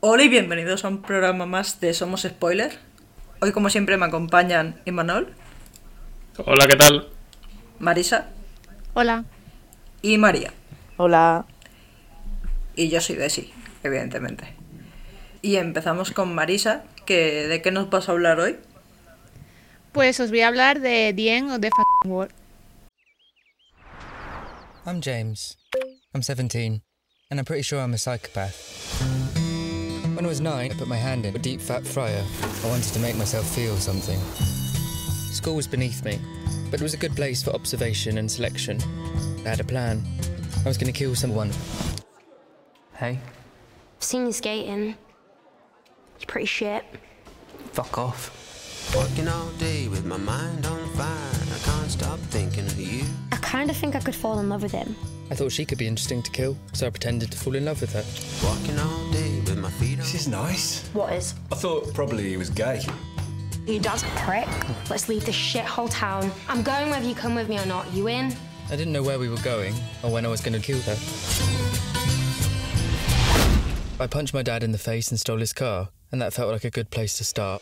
Hola y bienvenidos a un programa más de Somos Spoiler. Hoy, como siempre, me acompañan Imanol, Hola, ¿qué tal? Marisa Hola. y María. Hola. Y yo soy Desi, evidentemente. Y empezamos con Marisa, que ¿de qué nos vas a hablar hoy? Pues os voy a hablar de The End of the Fucking World. I'm James. I'm 17, and I'm pretty sure I'm a psychopath. When I was nine, I put my hand in a deep fat fryer. I wanted to make myself feel something. School was beneath me, but it was a good place for observation and selection. I had a plan. I was going to kill someone. Hey, I've seen you skating. You're pretty shit. fuck off. Working all day with my mind on fire. Kind of think I could fall in love with him. I thought she could be interesting to kill, so I pretended to fall in love with her. Walking all day with my feet on. This is nice. What is? I thought probably he was gay. Your does prick. Let's leave this shithole town. I'm going whether you come with me or not. You in? I didn't know where we were going or when I was going to kill her. I punched my dad in the face and stole his car, and that felt like a good place to start.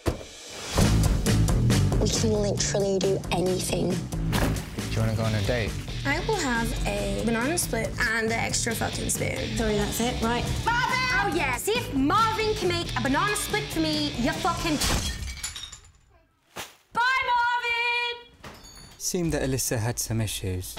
We can literally do anything. Do you want to go on a date? I will have a banana split and an extra fucking spoon. Sorry, that's it, right? Marvin! Oh yeah, see if Marvin can make a banana split for me, you fucking... Bye, Marvin! Seemed that Alyssa had some issues.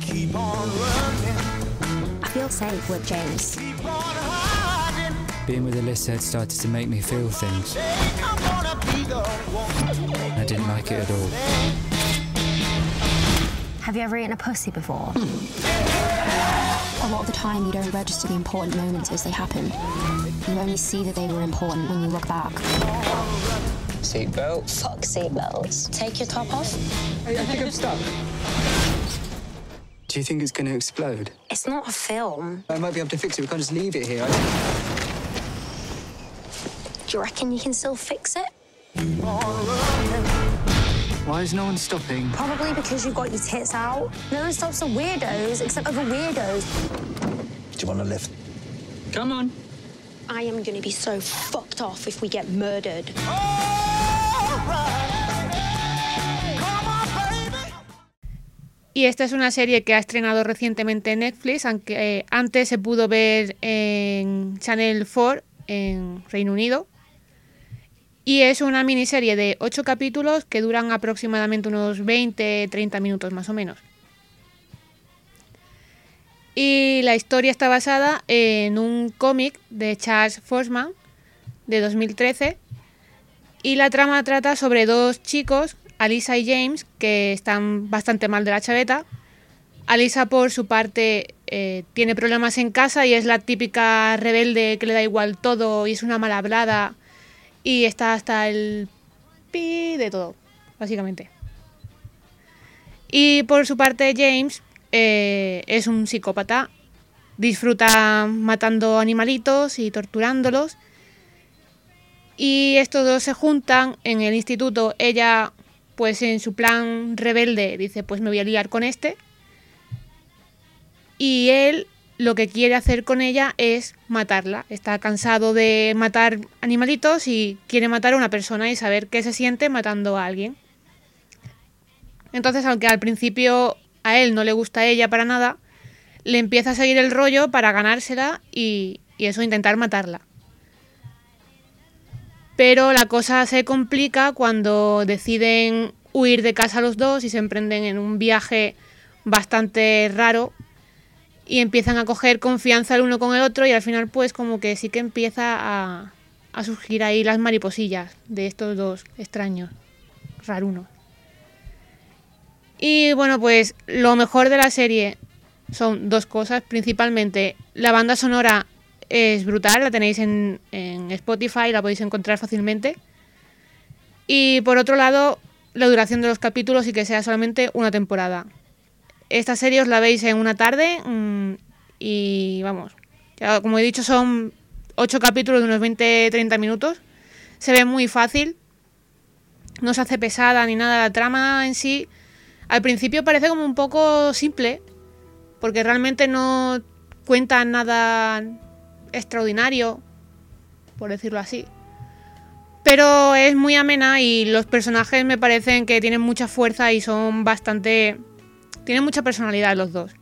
Keep on running. I feel safe with James. Keep on hiding. Being with Alyssa had started to make me feel things. I'm gonna be the one. I didn't like it at all. Have you ever eaten a pussy before? a lot of the time, you don't register the important moments as they happen. You only see that they were important when you look back. Seatbelt? Fuck seatbelts. Take your top off. I, think I'm stuck. Do you think it's going to explode? It's not a film. I might be able to fix it. We can't just leave it here. Do you reckon you can still fix it? Why is no one stopping? Probably because you've got your tits out. No one stops the weirdos except other weirdos. Do you want to lift? Come on. I am going to be so fucked off if we get murdered. Y esta es una serie que ha estrenado recientemente en Netflix, aunque eh, antes se pudo ver en Channel 4 en Reino Unido. Y es una miniserie de 8 capítulos que duran aproximadamente unos 20-30 minutos más o menos. Y la historia está basada en un cómic de Charles Forsman de 2013. Y la trama trata sobre dos chicos, Alisa y James, que están bastante mal de la chaveta. Alisa, por su parte, eh, tiene problemas en casa y es la típica rebelde que le da igual todo y es una mal hablada y está hasta el pi de todo, básicamente. Y por su parte, James eh, es un psicópata. Disfruta matando animalitos y torturándolos. Y estos dos se juntan en el instituto. Ella, pues en su plan rebelde, dice, pues me voy a liar con este. Y él lo que quiere hacer con ella es matarla. Está cansado de matar animalitos y quiere matar a una persona y saber qué se siente matando a alguien. Entonces, aunque al principio a él no le gusta ella para nada, le empieza a seguir el rollo para ganársela y, y eso, intentar matarla. Pero la cosa se complica cuando deciden huir de casa los dos y se emprenden en un viaje bastante raro y empiezan a coger confianza el uno con el otro y al final pues como que sí que empieza a, a surgir ahí las mariposillas de estos dos extraños, rarunos. Y bueno, pues lo mejor de la serie son dos cosas, principalmente la banda sonora es brutal, la tenéis en, en Spotify, la podéis encontrar fácilmente. Y por otro lado, la duración de los capítulos y que sea solamente una temporada. Esta serie os la veis en una tarde mmm, y vamos, ya, como he dicho son 8 capítulos de unos 20-30 minutos. Se ve muy fácil, no se hace pesada ni nada la trama en sí. Al principio parece como un poco simple, porque realmente no cuenta nada extraordinario. por decirlo así. Pero es muy amena y los personajes me parecen que tienen mucha fuerza y son bastante... Tienen mucha personalidad los dos.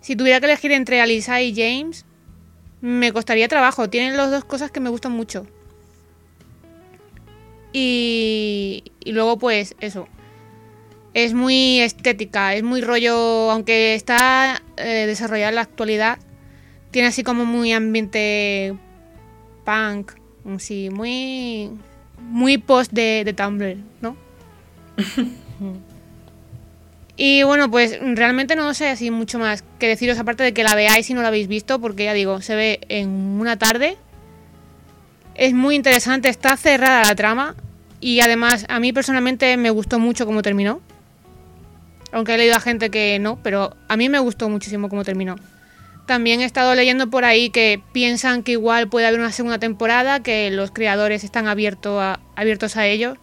Si tuviera que elegir entre Alisa y James, me costaría trabajo. Tienen las dos cosas que me gustan mucho. Y, y luego pues eso. Es muy estética, es muy rollo, aunque está eh, desarrollada en la actualidad, tiene así como muy ambiente punk, sí, muy muy post de, de Tumblr, ¿no? y bueno, pues realmente no sé así mucho más que deciros aparte de que la veáis si no la habéis visto, porque ya digo, se ve en una tarde. Es muy interesante, está cerrada la trama y además a mí personalmente me gustó mucho cómo terminó. Aunque he leído a gente que no, pero a mí me gustó muchísimo cómo terminó. También he estado leyendo por ahí que piensan que igual puede haber una segunda temporada, que los creadores están abierto a- abiertos a ello.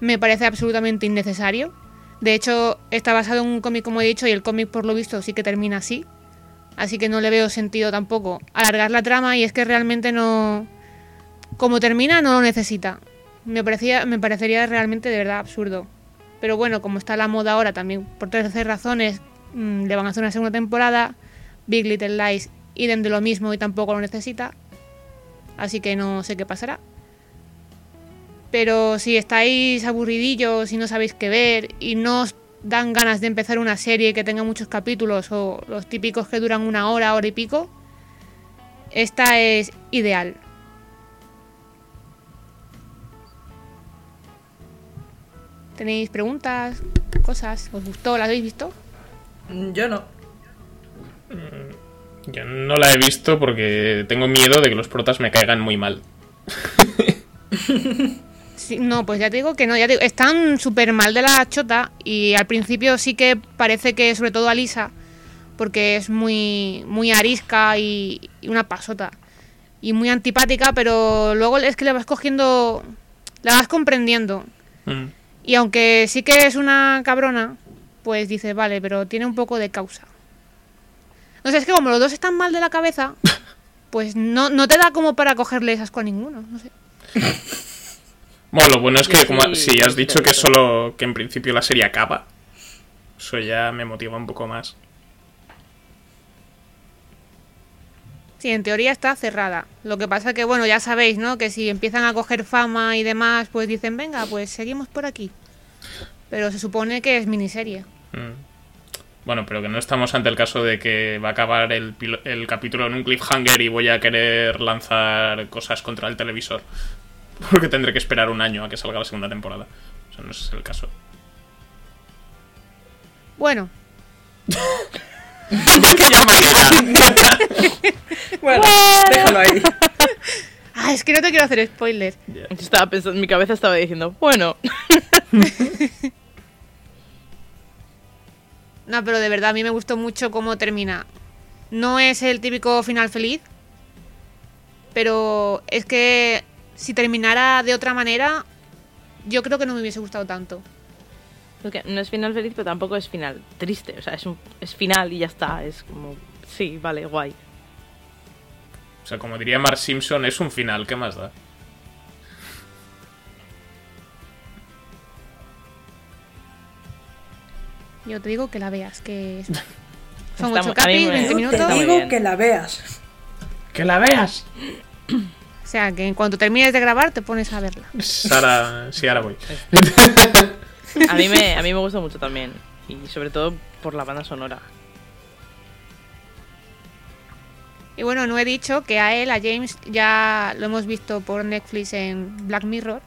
Me parece absolutamente innecesario. De hecho, está basado en un cómic, como he dicho, y el cómic, por lo visto, sí que termina así. Así que no le veo sentido tampoco alargar la trama y es que realmente no... Como termina, no lo necesita. Me, parecía, me parecería realmente de verdad absurdo. Pero bueno, como está la moda ahora también, por tres razones, mm, le van a hacer una segunda temporada. Big Little Lies idem de lo mismo y tampoco lo necesita. Así que no sé qué pasará. Pero si estáis aburridillos y no sabéis qué ver y no os dan ganas de empezar una serie que tenga muchos capítulos o los típicos que duran una hora, hora y pico, esta es ideal. ¿Tenéis preguntas? ¿Cosas? ¿Os gustó? ¿La habéis visto? Yo no. Yo no la he visto porque tengo miedo de que los protas me caigan muy mal. Sí, no, pues ya te digo que no, ya te digo, están súper mal de la chota y al principio sí que parece que sobre todo a Lisa, porque es muy, muy arisca y, y una pasota y muy antipática, pero luego es que le vas cogiendo, la vas comprendiendo Mm. y aunque sí que es una cabrona, pues dices, vale, pero tiene un poco de causa. No sé, es que como los dos están mal de la cabeza, pues no, no te da como para cogerle asco a ninguno, no sé. Bueno, lo bueno es que Yo como sí, si has dicho que solo que en principio la serie acaba, eso ya me motiva un poco más. Sí, en teoría está cerrada. Lo que pasa que, bueno, ya sabéis, ¿no? Que si empiezan a coger fama y demás, pues dicen, venga, pues seguimos por aquí. Pero se supone que es miniserie. Mm. Bueno, pero que no estamos ante el caso de que va a acabar el, pilo- el capítulo en un cliffhanger y voy a querer lanzar cosas contra el televisor. Porque tendré que esperar un año a que salga la segunda temporada. O sea, no es el caso. Bueno. Bueno, déjalo ahí. ah, es que no te quiero hacer spoiler. Yo estaba pensando, mi cabeza estaba diciendo, bueno, No, pero de verdad, a mí me gustó mucho cómo termina. No es el típico final feliz, pero es que si terminara de otra manera, yo creo que no me hubiese gustado tanto. porque no es final feliz, pero tampoco es final triste. O sea, es, un, es final y ya está. Es como, sí, vale, guay. O sea, como diría Mark Simpson, es un final, ¿qué más da? Yo te digo que la veas, que son Está 8 mu- a mí capis, me- 20 Te minutos. está muy Digo que la veas. ¡Que la veas! O sea, que en cuanto termines de grabar te pones a verla. Sara, sí, ahora voy. A mí me, a mí me gusta mucho también. Y sobre todo por la banda sonora. Y bueno, no he dicho que a él, a James, ya lo hemos visto por Netflix en Black Mirror.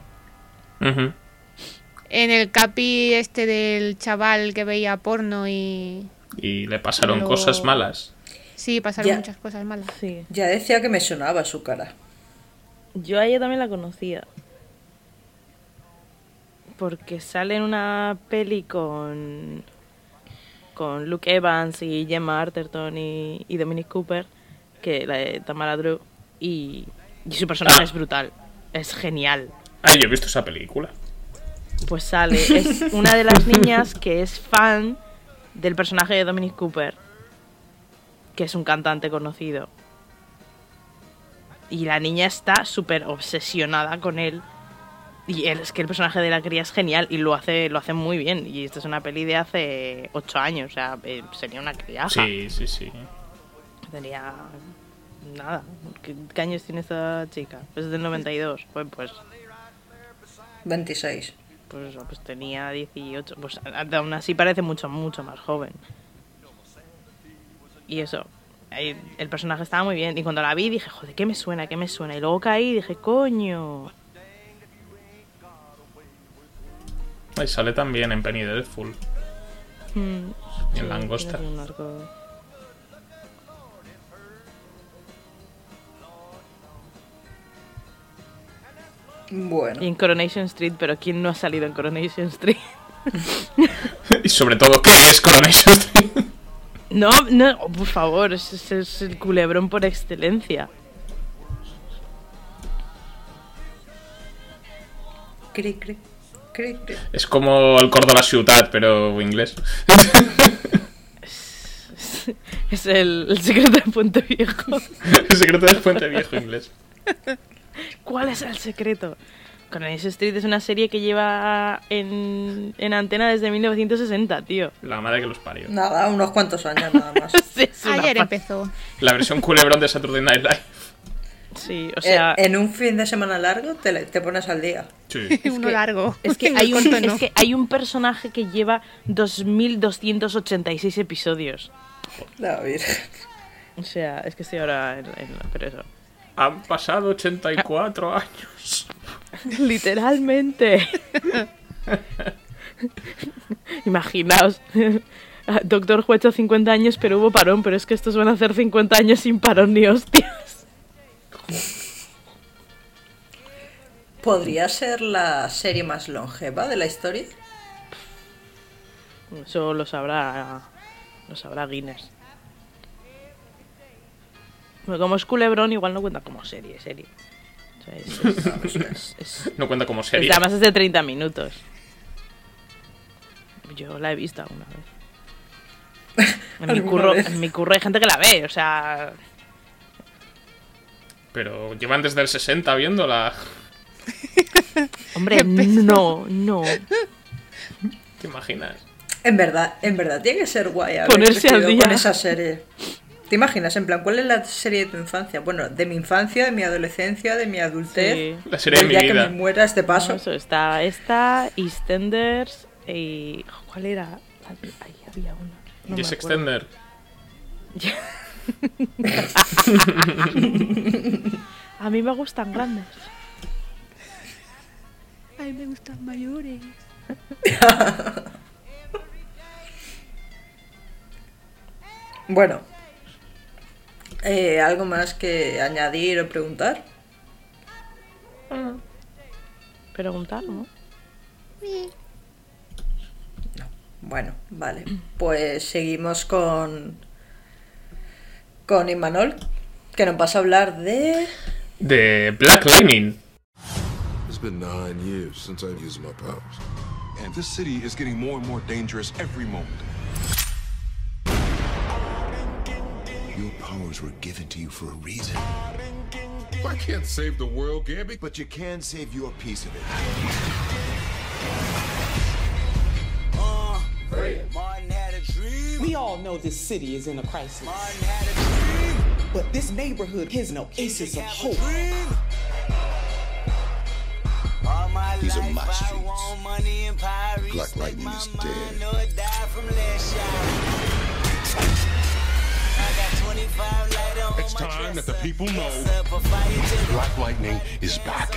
En el capi este del chaval que veía porno y... Y le pasaron cosas malas. Sí, pasaron Ya. muchas cosas malas. Sí. Ya decía que me sonaba su cara. Yo a ella también la conocía. Porque sale en una peli con. con Luke Evans y Gemma Arterton y, y Dominic Cooper, que la de Tamara Drew. Y, y su personaje Ah. es brutal. Es genial. Ay, yo he visto esa película. Pues sale. Es una de las niñas que es fan del personaje de Dominic Cooper, que es un cantante conocido. Y la niña está súper obsesionada con él. Y él, es que el personaje de la cría es genial y lo hace, lo hace muy bien. Y esta es una peli de hace ocho años, o sea, eh, sería una criaja. Sí, sí, sí. Tenía. Nada. ¿Qué, qué años tiene esta chica? Es del 92. Pues, pues, 26. pues eso, pues tenía 18. Pues a- aún así parece mucho, mucho más joven. Y eso. El personaje estaba muy bien. Y cuando la vi dije, joder, ¿qué me suena? ¿Qué me suena? Y luego caí y dije, coño. Y sale también en Penny Dreadful. Y en Sí, Langosta. Bueno. Y en Coronation Street, pero ¿quién no ha salido en Coronation Street? Y sobre todo, ¿qué es Coronation Street? No, no, oh, por favor, ese es el culebrón por excelencia. Cri, cri, cri, cri. Es como el cor de la ciutat, pero inglés. Es el, el secreto de Puente Viejo. el secreto del puente viejo inglés. ¿Cuál es el secreto? Coronation Street es una serie que lleva en, en antena desde 1960, tío. La madre que los parió. Nada, unos cuantos años nada más. Sí, es Ayer empezó. La versión culebrón de Saturday Night Live. Sí, o sea, Eh, en un fin de semana largo te, le- te pones al día. Sí. Uno que- largo. es que, hay un, es que hay un personaje que lleva 2.286 episodios. La virgen. O sea, es que estoy ahora en, en- pero eso. Han pasado 84 años. Literalmente. Imaginaos. Doctor Who ha hecho 50 años, pero hubo parón, pero es que estos van a hacer 50 años sin parón ni hostias. ¿Podría ser la serie más longeva de la historia? Eso lo sabrá. Lo sabrá Guinness. Bueno, como es culebrón, igual no cuenta como serie, serie. O sea, es- es- es- es- No cuenta como serie. además es de 30 minutos. Yo la he visto alguna vez. En mi, ¿Alguna curro, vez? en mi curro hay gente que la ve, o sea. Pero llevan desde el 60 viéndola. Hombre, no, no. ¿Te imaginas? En verdad, en verdad, tiene que ser guay haber Ponerse al día. con esa serie. ¿Te imaginas? En plan, ¿cuál es la serie de tu infancia? Bueno, de mi infancia, de mi adolescencia, de mi adultez. Sí. La serie de mi día vida. que me muera este paso. No, eso está esta, EastEnders y. ¿Cuál era? Ahí había una. No Jess. Extender. A mí me gustan grandes. A mí me gustan mayores. Bueno. Eh, ¿Algo más que añadir o preguntar? Preguntar, ¿no? Bueno, vale. Pues seguimos con. Con Imanol, que nos vas a hablar de. De Black Lightning. It's been nine years since I've used my powers. And this city is getting more and more dangerous every moment. Your powers were given to you for a reason. I can't save the world, Gabby. But you can save your piece of it. We all know this city is in a crisis. But this neighborhood is an oasis of hope. These are my streets. Black Lightning is dead. It's time that the people know Black Lightning is back.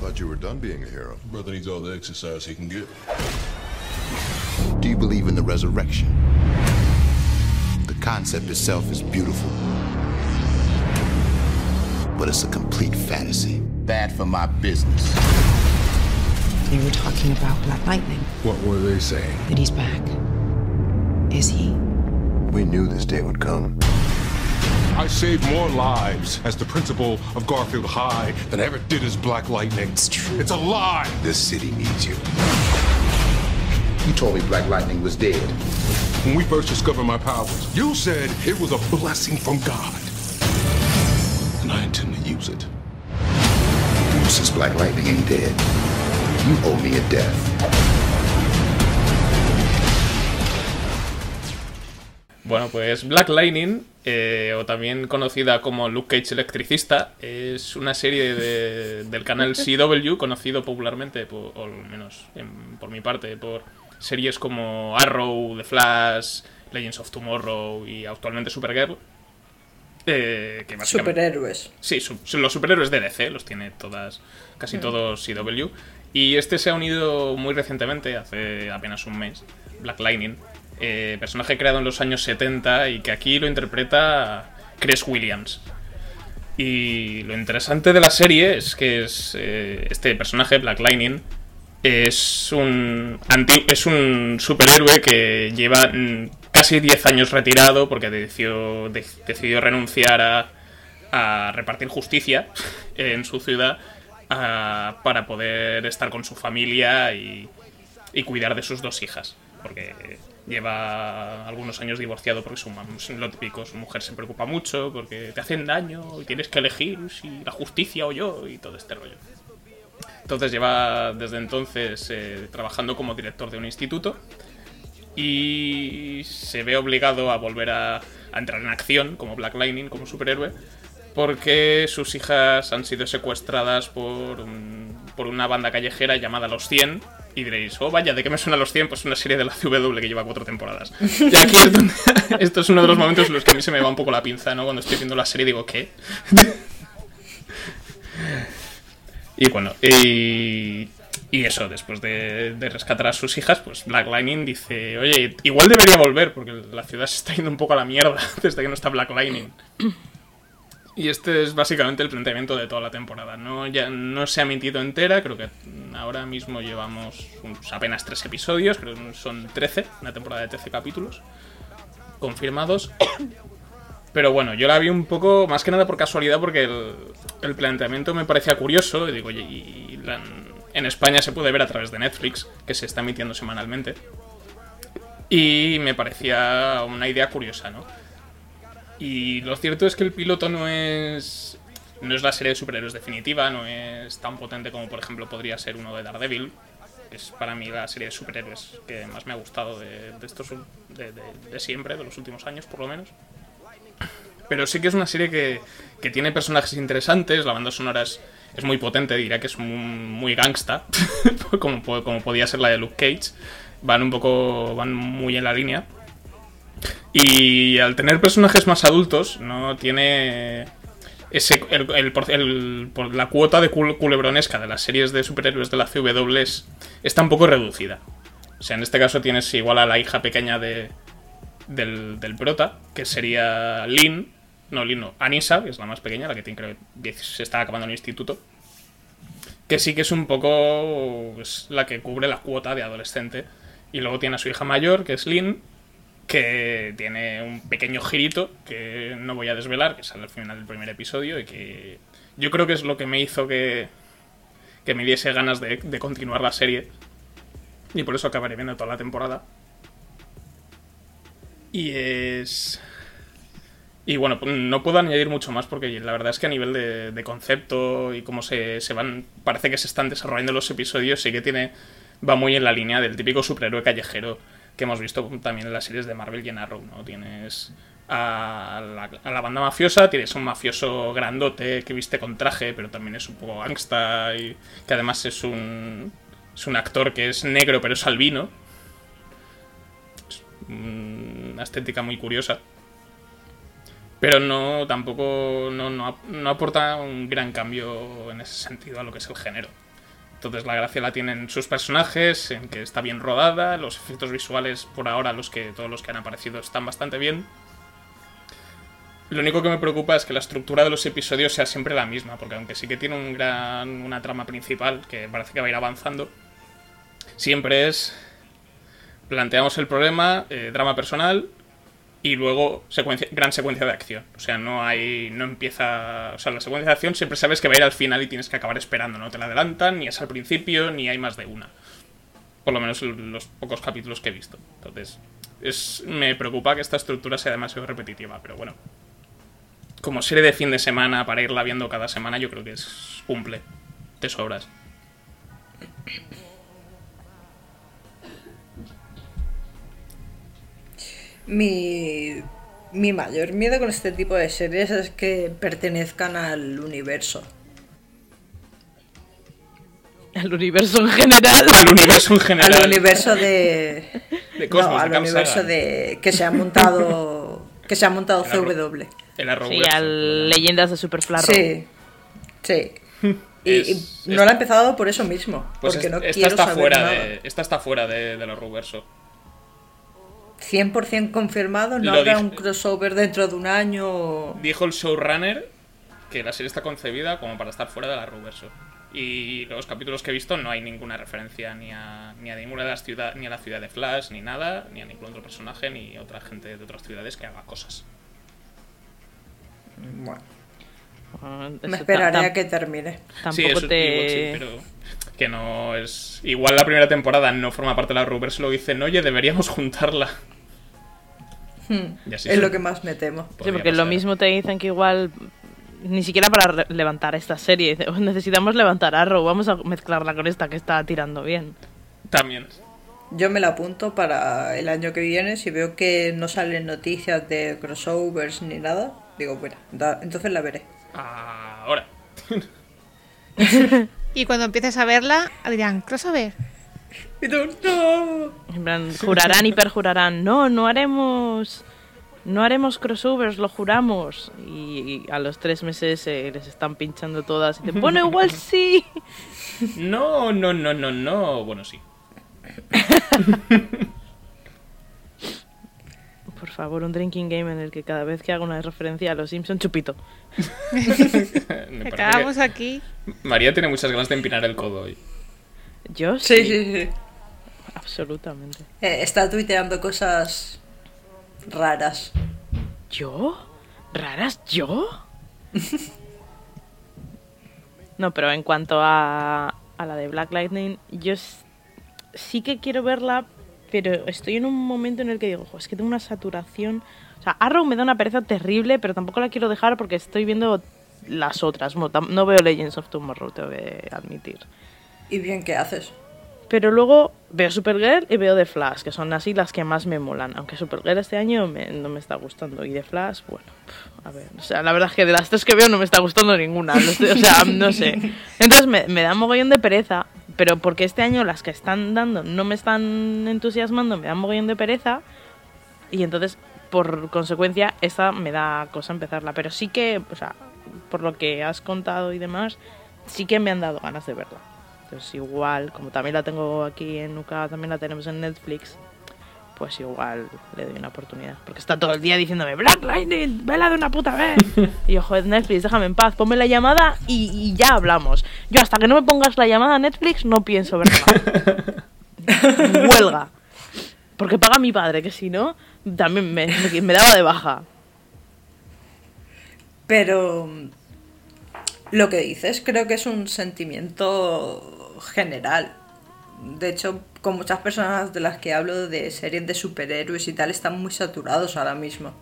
Thought you were done being a hero. Brother needs all the exercise he can get. Do you believe in the resurrection? The concept itself is beautiful. But it's a complete fantasy. Bad for my business. They were talking about Black Lightning, What were they saying? that he's back. Is he? We knew this day would come. I saved more lives as the principal of Garfield High than I ever did as Black Lightning. It's true. It's a lie. This city needs you. You told me Black Lightning was dead. When we first discovered my powers, you said it was a blessing from God. And I intend to use it. Since Black Lightning ain't dead, you owe me a death. Bueno, pues Black Lightning, eh, o también conocida como Luke Cage Electricista, es una serie de- del canal CW, conocido popularmente, por, o al menos en- por mi parte, por series como Arrow, The Flash, Legends of Tomorrow y actualmente Supergirl. eh, que Superhéroes. Sí, su- los superhéroes de DC, los tiene todas, casi Mm. todos CW. Y este se ha unido muy recientemente, hace apenas un mes, Black Lightning, eh, personaje creado en los años 70 y que aquí lo interpreta Chris Williams. Y lo interesante de la serie es que es, eh, este personaje, Black Lightning, es un, anti- es un superhéroe que lleva mm, casi 10 años retirado porque decidió, de- decidió renunciar a, a repartir justicia en su ciudad a- para poder estar con su familia y, y cuidar de sus dos hijas. Porque lleva algunos años divorciado porque su, lo típico, su mujer se preocupa mucho porque te hacen daño y tienes que elegir si la justicia o yo y todo este rollo. Entonces lleva desde entonces eh, trabajando como director de un instituto y se ve obligado a volver a, a entrar en acción como Black Lightning, como superhéroe, porque sus hijas han sido secuestradas por, un- por una banda callejera llamada Los 100. Y diréis, oh vaya, ¿de qué me suena Los 100? Pues una serie de la CW que lleva cuatro temporadas. Y aquí es donde, esto es uno de los momentos en los que a mí se me va un poco la pinza, ¿no? Cuando estoy viendo la serie digo, ¿qué? Y bueno, y, y eso, después de, de rescatar a sus hijas, pues Black Lightning dice, oye, igual debería volver, porque la ciudad se está yendo un poco a la mierda desde que no está Black Lightning. Y este es básicamente el planteamiento de toda la temporada. No, ya no se ha emitido entera, creo que ahora mismo llevamos unos apenas tres episodios, creo que son 13, una temporada de 13 capítulos confirmados. Pero bueno, yo la vi un poco, más que nada por casualidad, porque el, el planteamiento me parecía curioso. Y digo, oye, y la- en España se puede ver a través de Netflix, que se está emitiendo semanalmente. Y me parecía una idea curiosa, ¿no? Y lo cierto es que el piloto no es. No es la serie de superhéroes definitiva, no es tan potente como, por ejemplo, podría ser uno de Daredevil. Es para mí la serie de superhéroes que más me ha gustado de, de estos de, siempre, de los últimos años, por lo menos. Pero sí que es una serie que, que tiene personajes interesantes, la banda sonora es, es muy potente, diría que es muy, muy gangsta, como, como podía ser la de Luke Cage. Van un poco, van muy en la línea. Y al tener personajes más adultos, no tiene ese, el, el el- la cuota de cul- culebronesca de las series de superhéroes de la CW es, está un poco reducida. O sea, en este caso tienes igual a la hija pequeña de, del, del prota, que sería Lynn, no Lynn, no, Anissa, que es la más pequeña, la que tiene, creo, 10 se está acabando el instituto, que sí que es un poco es la que cubre la cuota de adolescente. Y luego tiene a su hija mayor, que es Lynn, que tiene un pequeño girito que no voy a desvelar, que sale al final del primer episodio y que yo creo que es lo que me hizo que, que me diese ganas de, de continuar la serie. Y por eso acabaré viendo toda la temporada. Y es... Y bueno, no puedo añadir mucho más porque la verdad es que a nivel de, de concepto y cómo se, se van... Parece que se están desarrollando los episodios, sí que tiene... Va muy en la línea del típico superhéroe callejero que hemos visto también en las series de Marvel y en Arrow, ¿no? Tienes a la, banda mafiosa, tienes un mafioso grandote que viste con traje, pero también es un poco gangsta y que además es un, es un actor que es negro pero es albino. Es una estética muy curiosa. Pero no, tampoco, no, no, no aporta un gran cambio en ese sentido a lo que es el género. Entonces la gracia la tienen sus personajes, en que está bien rodada, los efectos visuales por ahora los que todos los que han aparecido están bastante bien. Lo único que me preocupa es que la estructura de los episodios sea siempre la misma, porque aunque sí que tiene un gran, una trama principal que parece que va a ir avanzando, siempre es planteamos el problema, eh, drama personal y luego secuencia, gran secuencia de acción. O sea, no hay. no empieza. O sea, la secuencia de acción siempre sabes que va a ir al final y tienes que acabar esperando. No te la adelantan, ni es al principio, ni hay más de una. Por lo menos en los pocos capítulos que he visto. Entonces, es, me preocupa que esta estructura sea demasiado repetitiva, pero bueno. Como serie de fin de semana, para irla viendo cada semana, yo creo que es cumple. Te sobras. Mi, mi mayor miedo con este tipo de series es que pertenezcan al universo. Al universo en general. Al universo en general. Al universo de. De Cosmos, no, de al universo Sagan. de. que se ha montado. que se ha montado El CW. El Sí, al Leyendas de Superflarro. Sí. Sí. Y, y Es- no la he empezado por eso mismo. Pues porque es- no esta quiero está saber fuera nada. de. Esta está fuera de, del Arrowverso. 100% confirmado, no Lo habrá un crossover dentro de un año. Dijo el showrunner que la serie está concebida como para estar fuera del Arrowverso. Y los capítulos que he visto no hay ninguna referencia ni a, ni a ninguna de las ciudades, ni a la ciudad de Flash, ni nada, ni a ningún otro personaje, ni a otra gente de otras ciudades que haga cosas. Bueno, Ah, me esperaré a que termine. Tampoco sí, eso te... igual sí, pero que no es... Igual la primera temporada no forma parte del Arrowverso y lo dicen, oye, deberíamos juntarla. Hmm, Y así es sí. lo que más me temo. Sí, porque lo mismo te dicen que igual ni siquiera para levantar esta serie. "Oh, necesitamos levantar Arrow, vamos a mezclarla con esta que está tirando bien. También. Yo me la apunto para el año que viene. Si veo que no salen noticias de crossovers ni nada, digo, bueno, da- entonces la veré. Ahora. Y cuando empieces a verla, dirán, crossover. Y tú, no. En plan, jurarán y perjurarán, no, no haremos... No haremos crossovers, lo juramos. Y, y a los tres meses eh, les están pinchando todas y dicen, bueno, igual sí. No, no, no, no, no. Bueno, sí. Por favor, un drinking game en el que cada vez que haga una referencia a los Simpson chupito. Acabamos que aquí. María tiene muchas ganas de empinar el codo hoy. Yo sí. Sí, sí, sí. Absolutamente. Eh, está tuiteando cosas raras. ¿Yo? ¿Raras yo? no, pero en cuanto a, a la de Black Lightning, yo sí que quiero verla, pero estoy en un momento en el que digo, "Jo, es que tengo una saturación. O sea, Arrow me da una pereza terrible, pero tampoco la quiero dejar porque estoy viendo las otras. No, no veo Legends of Tomorrow, tengo que admitir. ¿Y bien qué haces? Pero luego veo Supergirl y veo The Flash, que son así las que más me molan. Aunque Supergirl este año me- no me está gustando. Y The Flash, bueno, a ver. O sea, la verdad es que de las tres que veo no me está gustando ninguna. Estoy- o sea, no sé. Entonces me, me da mogollón de pereza. Pero porque este año las que están dando no me están entusiasmando, me da mogollón de pereza. Y entonces, por consecuencia, esa me da cosa empezarla. Pero sí que, o sea, por lo que has contado y demás, sí que me han dado ganas de verla. Entonces igual, como también la tengo aquí en Nuca, también la tenemos en Netflix, pues igual le doy una oportunidad. Porque está todo el día diciéndome, Black Lightning, vela de una puta vez. y yo, joder, Netflix, déjame en paz, ponme la llamada y, y ya hablamos. Yo hasta que no me pongas la llamada a Netflix no pienso verla. Huelga. Porque paga mi padre, que si no, también me, me- me daba de baja. Pero lo que dices creo que es un sentimiento general. De hecho, con muchas personas de las que hablo de series de superhéroes y tal están muy saturados ahora mismo.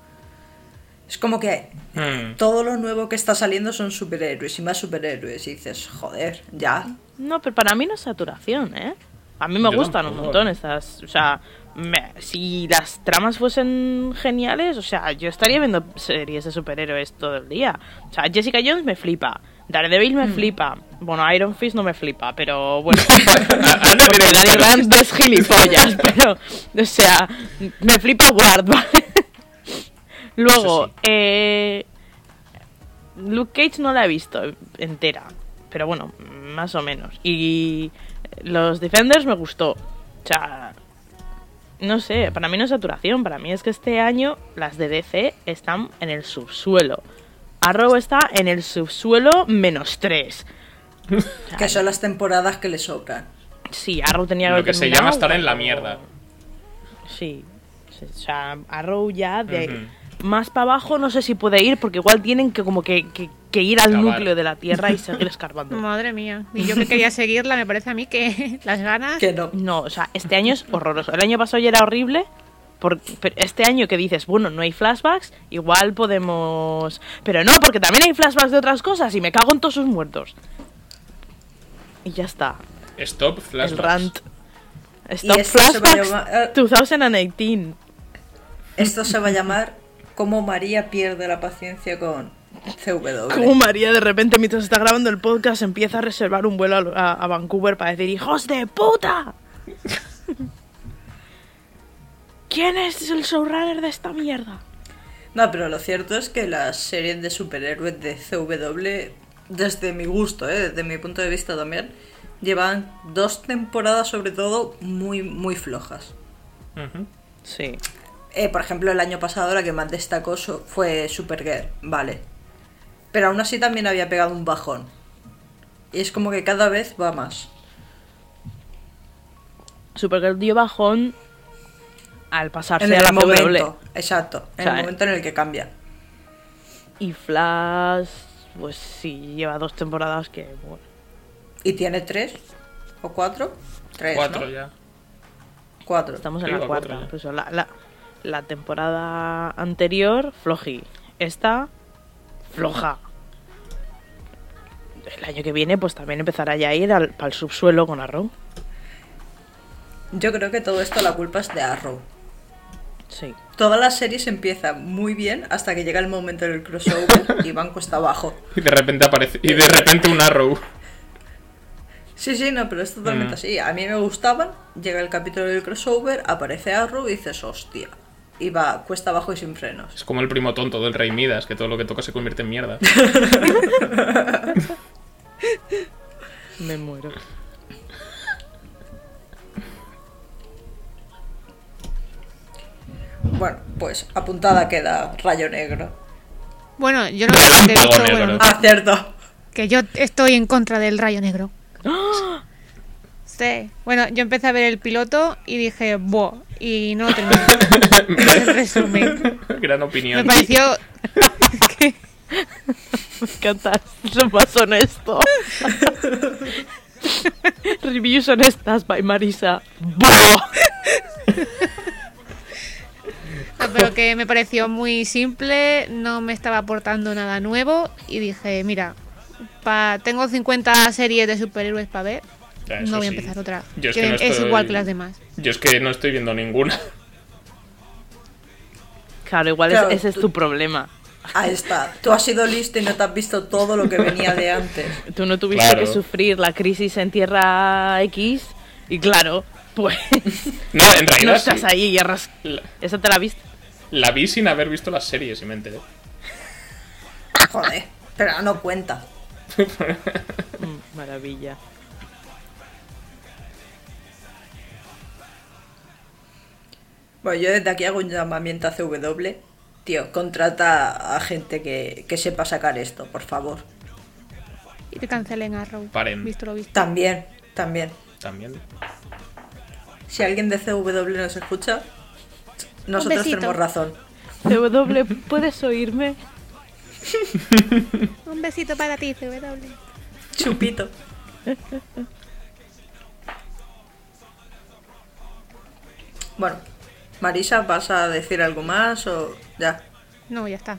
Es como que Hmm. todo lo nuevo que está saliendo son superhéroes y más superhéroes. Y dices, joder, ya. No, pero para mí no es saturación, ¿eh? A mí me Yo gustan un montón estas. O sea, me- si las tramas fuesen geniales, o sea, yo estaría viendo series de superhéroes todo el día. O sea, Jessica Jones me flipa. Daredevil me flipa. Bueno, Iron Fist no me flipa, pero bueno. porque Danny Rand es gilipollas, pero. O sea, me flipa Ward, ¿vale? Luego, eh, Luke Cage no la he visto entera, pero bueno, más o menos. Y los Defenders me gustó. O sea, no sé, para mí no es saturación, para mí es que este año las de DC están en el subsuelo. Arrow está en el subsuelo menos 3. Que son las temporadas que le sobran. Sí, Arrow tenía Lo que se llama estar en la mierda. Sí, o sea, Arrow ya de, más para abajo no sé si puede ir, porque igual tienen que como que, que- que ir al núcleo de la Tierra y seguir escarbando. Madre mía. Y yo que quería seguirla, me parece a mí que las ganas. Que no. No, o sea, este año es horroroso. El año pasado ya era horrible. Por, este año que dices, bueno, no hay flashbacks, igual podemos... Pero no, porque también hay flashbacks de otras cosas y me cago en todos sus muertos. Y ya está. Stop El flashbacks. rant. Y Stop esto flashbacks llamar- 2018. Esto se va a llamar Cómo María pierde la paciencia con CW. Como María de repente mientras está grabando el podcast empieza a reservar un vuelo a, a- a Vancouver para decir ¡Hijos de puta! ¿Quién es el showrunner de esta mierda? No, pero lo cierto es que las series de superhéroes de CW, desde mi gusto, ¿eh? desde mi punto de vista también, llevan dos temporadas sobre todo muy, muy flojas. Sí. Eh, por ejemplo, el año pasado la que más destacó so- fue Supergirl, vale. Pero aún así también había pegado un bajón. Y es como que cada vez va más. Supergirl dio bajón al pasarse En a el la momento, CW. exacto. En O sea, el momento en el que cambia. Y Flash, pues sí, lleva dos temporadas que... Bueno, ¿Y tiene tres? ¿O cuatro? Tres, Cuatro ¿no? ya. Cuatro. estamos en la cuarta. Pues la, la, la temporada anterior, floji. Esta, floja. El año que viene, pues también empezará ya a ir al, el subsuelo con Arrow. Yo creo que todo esto la culpa es de Arrow. Sí. Toda la serie se empieza muy bien hasta que llega el momento del crossover y van cuesta abajo. Y de repente aparece. Y de repente un arrow. Sí, sí, no, pero es totalmente Mm. así. A mí me gustaban, llega el capítulo del crossover, aparece Arrow y dices, hostia. Y va cuesta abajo y sin frenos. Es como el primo tonto del Rey Midas, que todo lo que toca se convierte en mierda. Me muero. Bueno, pues apuntada queda Rayo Negro. Bueno, yo no que he bueno, Ah, cierto. que yo estoy en contra del rayo negro. Sí. Bueno, yo empecé a ver el piloto y dije, ¡buah! Y no lo terminé. el resumen. Gran Me opinión. pareció que Me encanta, son más honesto. Reviews honestas by Marisa. ¡Buah! No, pero que me pareció muy simple, no me estaba aportando nada nuevo y dije, mira, pa, tengo 50 series de superhéroes para ver, Ya, no voy a sí. empezar otra. Yo es que que no es estoy- igual que las demás. Yo es que no estoy viendo ninguna. Claro, igual Claro, es- ese es tu problema. Ahí está. Tú has sido listo y no te has visto todo lo que venía de antes. Tú no tuviste Claro. que sufrir la crisis en Tierra X y claro, pues No, en no realidad estás sí. ahí y arras... La, ¿Esa te la viste? La vi sin haber visto las series y me enteré. Joder, pero no cuenta. Mm, maravilla. Bueno, yo desde aquí hago un llamamiento a CW. Tío, contrata a gente que, que sepa sacar esto, por favor. Y te cancelen Arrow. Paren. Visto lo visto. También, también. También. Si alguien de CW nos escucha, nosotros tenemos razón. CW, ¿puedes oírme? Un besito para ti, CW. Chupito. Bueno, Marisa, ¿vas a decir algo más o ya? No, ya está.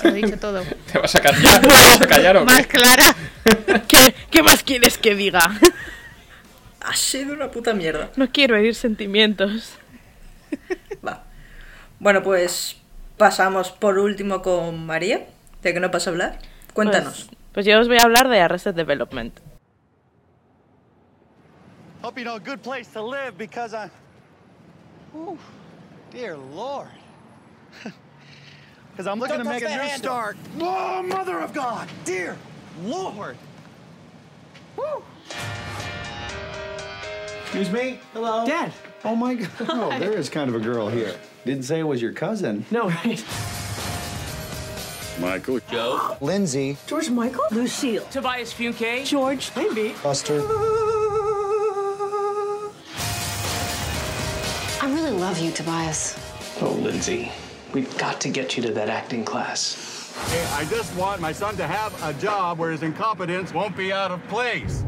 Se lo he dicho todo. ¿Te vas a callar? ¿Te vas a callar o qué? Más clara. ¿Qué, qué más quieres que diga? Ha sido una puta mierda. No quiero herir sentimientos. Bueno, pues pasamos por último con María, de que no pasa a hablar. Cuéntanos. Pues, pues yo os voy a hablar de Arrested Development. Hope you know a good place to live because I. Ooh, dear Lord. Because I'm looking Don't to make a new handle. start. Oh, Mother of God! Dear Lord! Woo! Excuse me? Hello? Dad. Oh my God. Oh, there is kind of a girl here. Didn't say it was your cousin. No, right? Michael. Joe. Lindsay. George Michael? Lucille. Tobias Funke? George. Maybe. Buster. I really love you, Tobias. Oh, Lindsay. We've got to get you to that acting class. Hey, I just want my son to have a job where his incompetence won't be out of place.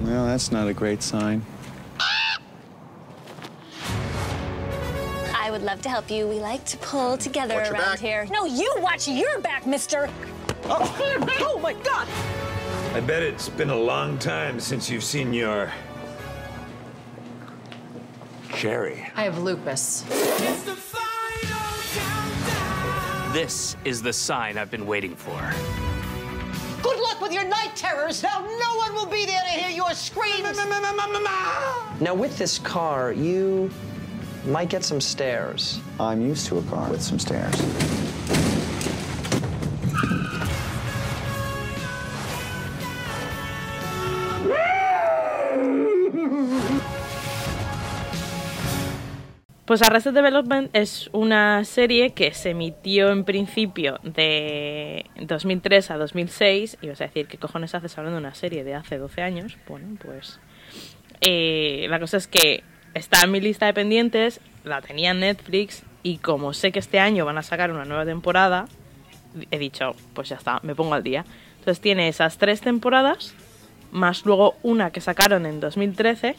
Well, that's not a great sign. I would love to help you. We like to pull together Watch your around back. here. No, you watch your back, mister. Oh, my God. I bet it's been a long time since you've seen your. Sherry. I have lupus. This is the sign I've been waiting for. Good luck with your night terrors. Now no one will be there to hear your screams. Now, with this car, you might get some stares. I'm used to a car with some stairs. Pues Arrested Development es una serie que se emitió en principio de 2003 a 2006. Y vas a decir, ¿qué cojones haces hablando de una serie de hace 12 años? Bueno, pues eh, la cosa es que está en mi lista de pendientes, la tenía en Netflix y como sé que este año van a sacar una nueva temporada, he dicho, pues ya está, me pongo al día. Entonces tiene esas tres temporadas, más luego una que sacaron en 2013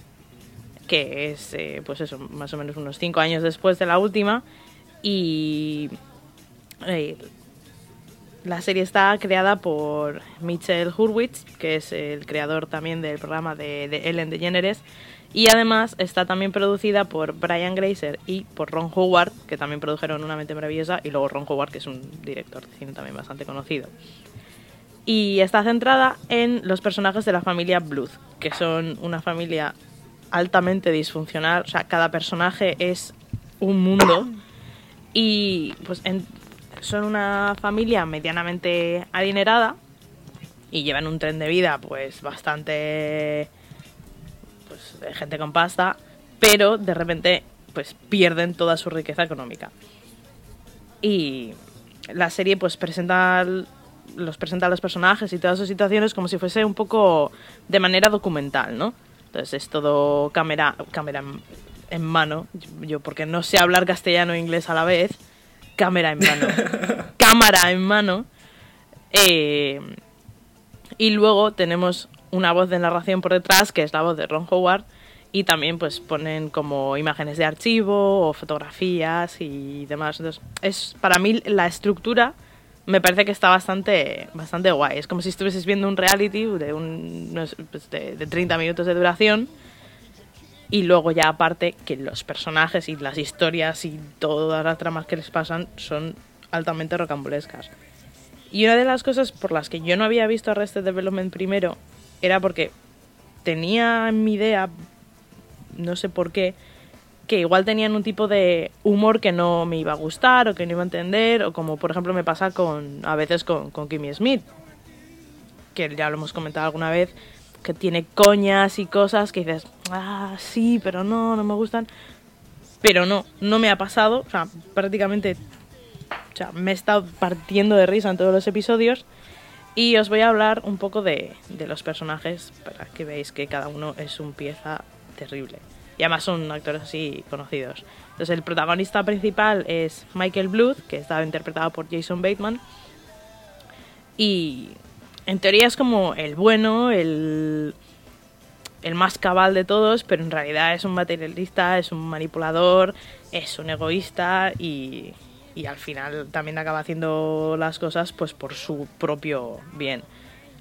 que es, eh, pues eso, más o menos unos cinco años después de la última. Y eh, la serie está creada por Mitchell Hurwitz, que es el creador también del programa de, de Ellen DeGeneres. Y además está también producida por Brian Grazer y por Ron Howard, que también produjeron Una mente maravillosa, y luego Ron Howard, que es un director de cine también bastante conocido. Y está centrada en los personajes de la familia Bluth, que son una familia altamente disfuncional, o sea, cada personaje es un mundo y pues en- son una familia medianamente adinerada y llevan un tren de vida pues bastante pues de gente con pasta, pero de repente pues pierden toda su riqueza económica. Y la serie pues presenta los presenta a los personajes y todas sus situaciones como si fuese un poco de manera documental, ¿no? Entonces es todo cámara, cámara en mano. Yo, porque no sé hablar castellano e inglés a la vez, cámara en mano. cámara en mano. Eh, y luego tenemos una voz de narración por detrás, que es la voz de Ron Howard. Y también pues ponen como imágenes de archivo o fotografías y demás. Entonces, es para mí la estructura me parece que está bastante, bastante guay. Es como si estuvieses viendo un reality de, un, pues, de, de 30 minutos de duración. Y luego ya aparte que los personajes y las historias y todas las tramas que les pasan son altamente rocambolescas. Y una de las cosas por las que yo no había visto Arrested Development primero era porque tenía en mi idea, no sé por qué, que igual tenían un tipo de humor que no me iba a gustar o que no iba a entender, o como por ejemplo me pasa con a veces con, con Kimmy Smith, que ya lo hemos comentado alguna vez, que tiene coñas y cosas que dices, ah, sí, pero no, no me gustan. Pero no, no me ha pasado, o sea, prácticamente o sea, me he estado partiendo de risa en todos los episodios. Y os voy a hablar un poco de, de los personajes para que veáis que cada uno es un pieza terrible. Y además son actores así conocidos. Entonces el protagonista principal es Michael Bluth, que está interpretado por Jason Bateman. Y en teoría es como el bueno, el, más cabal de todos, pero en realidad es un materialista, es un manipulador, es un egoísta y, al final también acaba haciendo las cosas pues por su propio bien.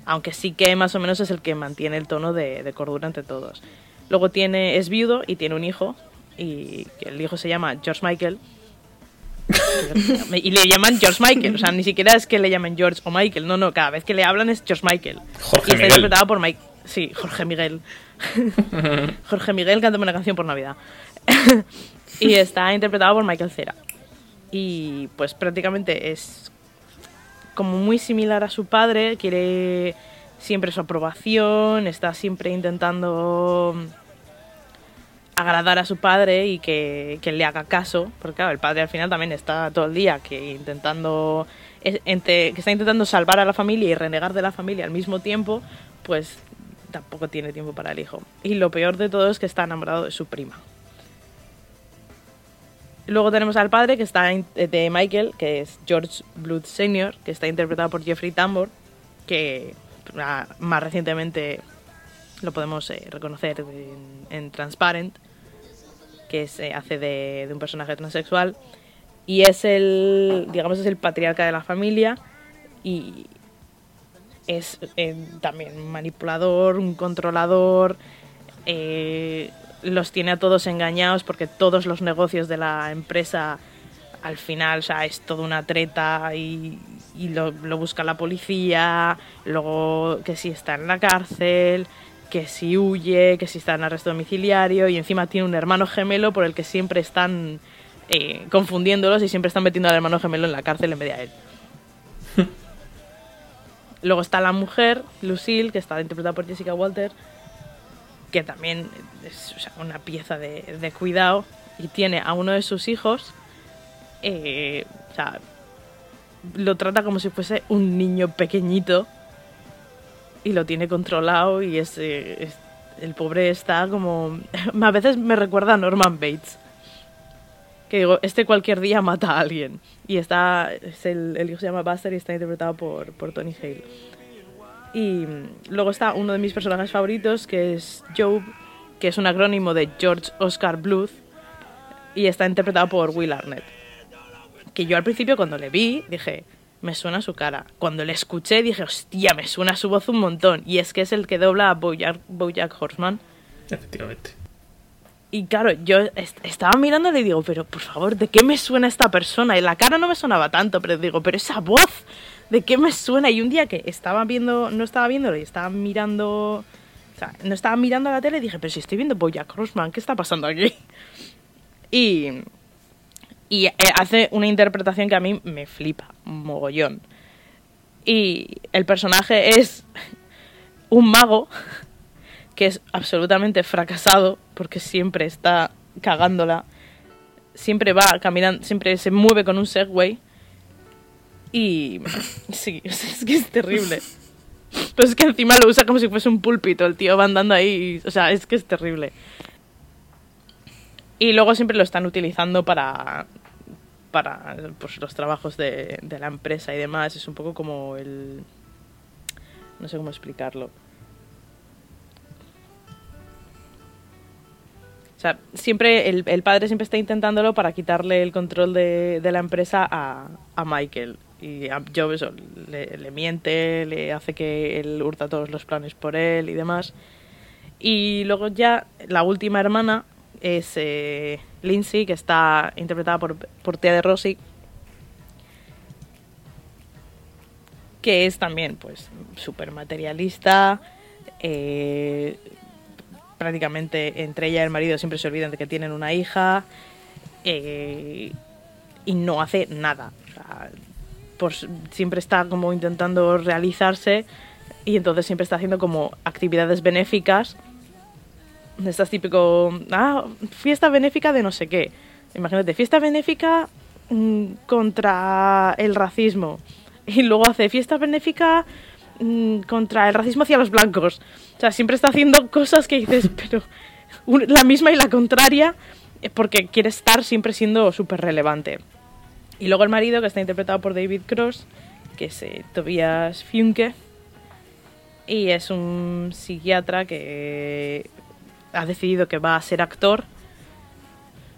Aunque sí que más o menos es el que mantiene el tono de, de cordura entre todos. Luego tiene, es viudo y tiene un hijo, y el hijo se llama George Michael. Y le llaman George Michael, o sea, ni siquiera es que le llamen George o Michael, no, no, cada vez que le hablan es George Michael. Jorge y está Miguel. interpretado por Mike. Sí, Jorge Miguel. Jorge Miguel, cántame una canción por Navidad. y está interpretado por Michael Cera. Y pues prácticamente es como muy similar a su padre, quiere siempre su aprobación, está siempre intentando agradar a su padre y que, que le haga caso, porque claro, el padre al final también está todo el día que intentando que está intentando salvar a la familia y renegar de la familia al mismo tiempo, pues tampoco tiene tiempo para el hijo. Y lo peor de todo es que está enamorado de su prima. Luego tenemos al padre, que está eh, de Michael, que es George Blood Sr., que está interpretado por Jeffrey Tambor, que ah, más recientemente lo podemos eh, reconocer en Transparent, que es, eh, hace de, de un personaje transexual. Y es el, digamos, es el patriarca de la familia y es eh, también un manipulador, un controlador, eh, los tiene a todos engañados porque todos los negocios de la empresa al final, o es toda una treta y, lo busca la policía, luego que si está en la cárcel, que si huye, que si está en arresto domiciliario y encima tiene un hermano gemelo por el que siempre están eh, confundiéndolos y siempre están metiendo al hermano gemelo en la cárcel en vez de a él. Luego está la mujer, Lucille, que está interpretada por Jessica Walter, que también es o sea, una pieza de, de cuidado y tiene a uno de sus hijos, eh, o sea, lo trata como si fuese un niño pequeñito y lo tiene controlado y es, eh, el pobre está como... A veces me recuerda a Norman Bates. Que digo, este cualquier día mata a alguien. Y está, es el, el hijo se llama Buster y está interpretado por, por Tony Hale. Y luego está uno de mis personajes favoritos, que es Job, que es un acrónimo de George Oscar Bluth, y está interpretado por Will Arnett. Que yo al principio cuando le vi dije, me suena su cara. Cuando le escuché dije, hostia, me suena su voz un montón. Y es que es el que dobla a Bojack, Bojack Horseman. Efectivamente. Y claro, yo est- estaba mirándole y digo, pero por favor, ¿de qué me suena esta persona? Y la cara no me sonaba tanto, pero digo, pero esa voz, ¿de qué me suena? Y un día que estaba viendo, no estaba viéndolo y estaba mirando, o sea, no estaba mirando la tele, dije, pero si estoy viendo Bojack Horseman, ¿qué está pasando aquí? Y, y eh, hace una interpretación que a mí me flipa, mogollón. Y el personaje es un mago que es absolutamente fracasado porque siempre está cagándola, siempre va caminando, siempre se mueve con un Segway y sí, es que es terrible. Pero es que encima lo usa como si fuese un púlpito, el tío va andando ahí, o sea, es que es terrible. Y luego siempre lo están utilizando para para pues, los trabajos de, de la empresa y demás. Es un poco como el... No sé cómo explicarlo. O sea, siempre el, el padre siempre está intentándolo para quitarle el control de, de la empresa a, a Michael. Y a Job le, le miente, le hace que él hurta todos los planes por él y demás. Y luego ya la última hermana es eh, Lindsay, que está interpretada por, por Tia de Rossi, que es también pues súper materialista, eh, prácticamente entre ella y el marido siempre se olvidan de que tienen una hija eh, y no hace nada. Siempre está como intentando realizarse y entonces siempre está haciendo como actividades benéficas. Estás típico, ah, fiesta benéfica de no sé qué. Imagínate, fiesta benéfica mm, contra el racismo. Y luego hace fiesta benéfica mm, contra el racismo hacia los blancos. O sea, siempre está haciendo cosas que dices, pero la misma y la contraria, eh, porque quiere estar siempre siendo súper relevante. Y luego el marido, que está interpretado por David Cross, que es eh, Tobias Funke, y es un psiquiatra que ha decidido que va a ser actor.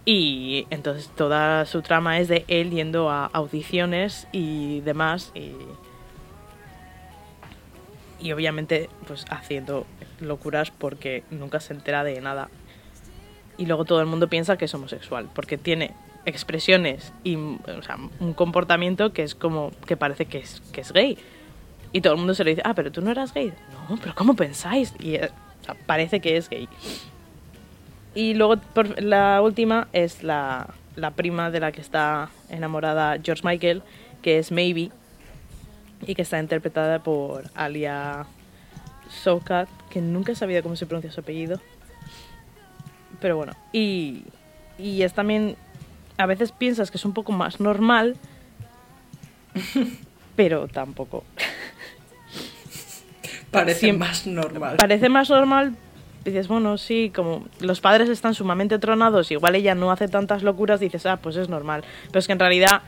Y entonces toda su trama es de él yendo a audiciones y demás. Y, y obviamente pues haciendo locuras porque nunca se entera de nada. Y luego todo el mundo piensa que es homosexual, porque tiene expresiones y o sea, un comportamiento que es como que parece que es, que es gay. Y todo el mundo se le dice, ah, pero tú no eras gay. No, pero ¿cómo pensáis? Y o sea, parece que es gay. Y luego por, la última es la, la prima de la que está enamorada George Michael, que es Maybe, y que está interpretada por Alia Sokat, que nunca he sabido cómo se pronuncia su apellido. Pero bueno, y, y es también, a veces piensas que es un poco más normal, pero tampoco. Parece más normal. Parece más normal dices, bueno, sí, como los padres están sumamente tronados, igual ella no hace tantas locuras, dices, ah, pues es normal. Pero es que en realidad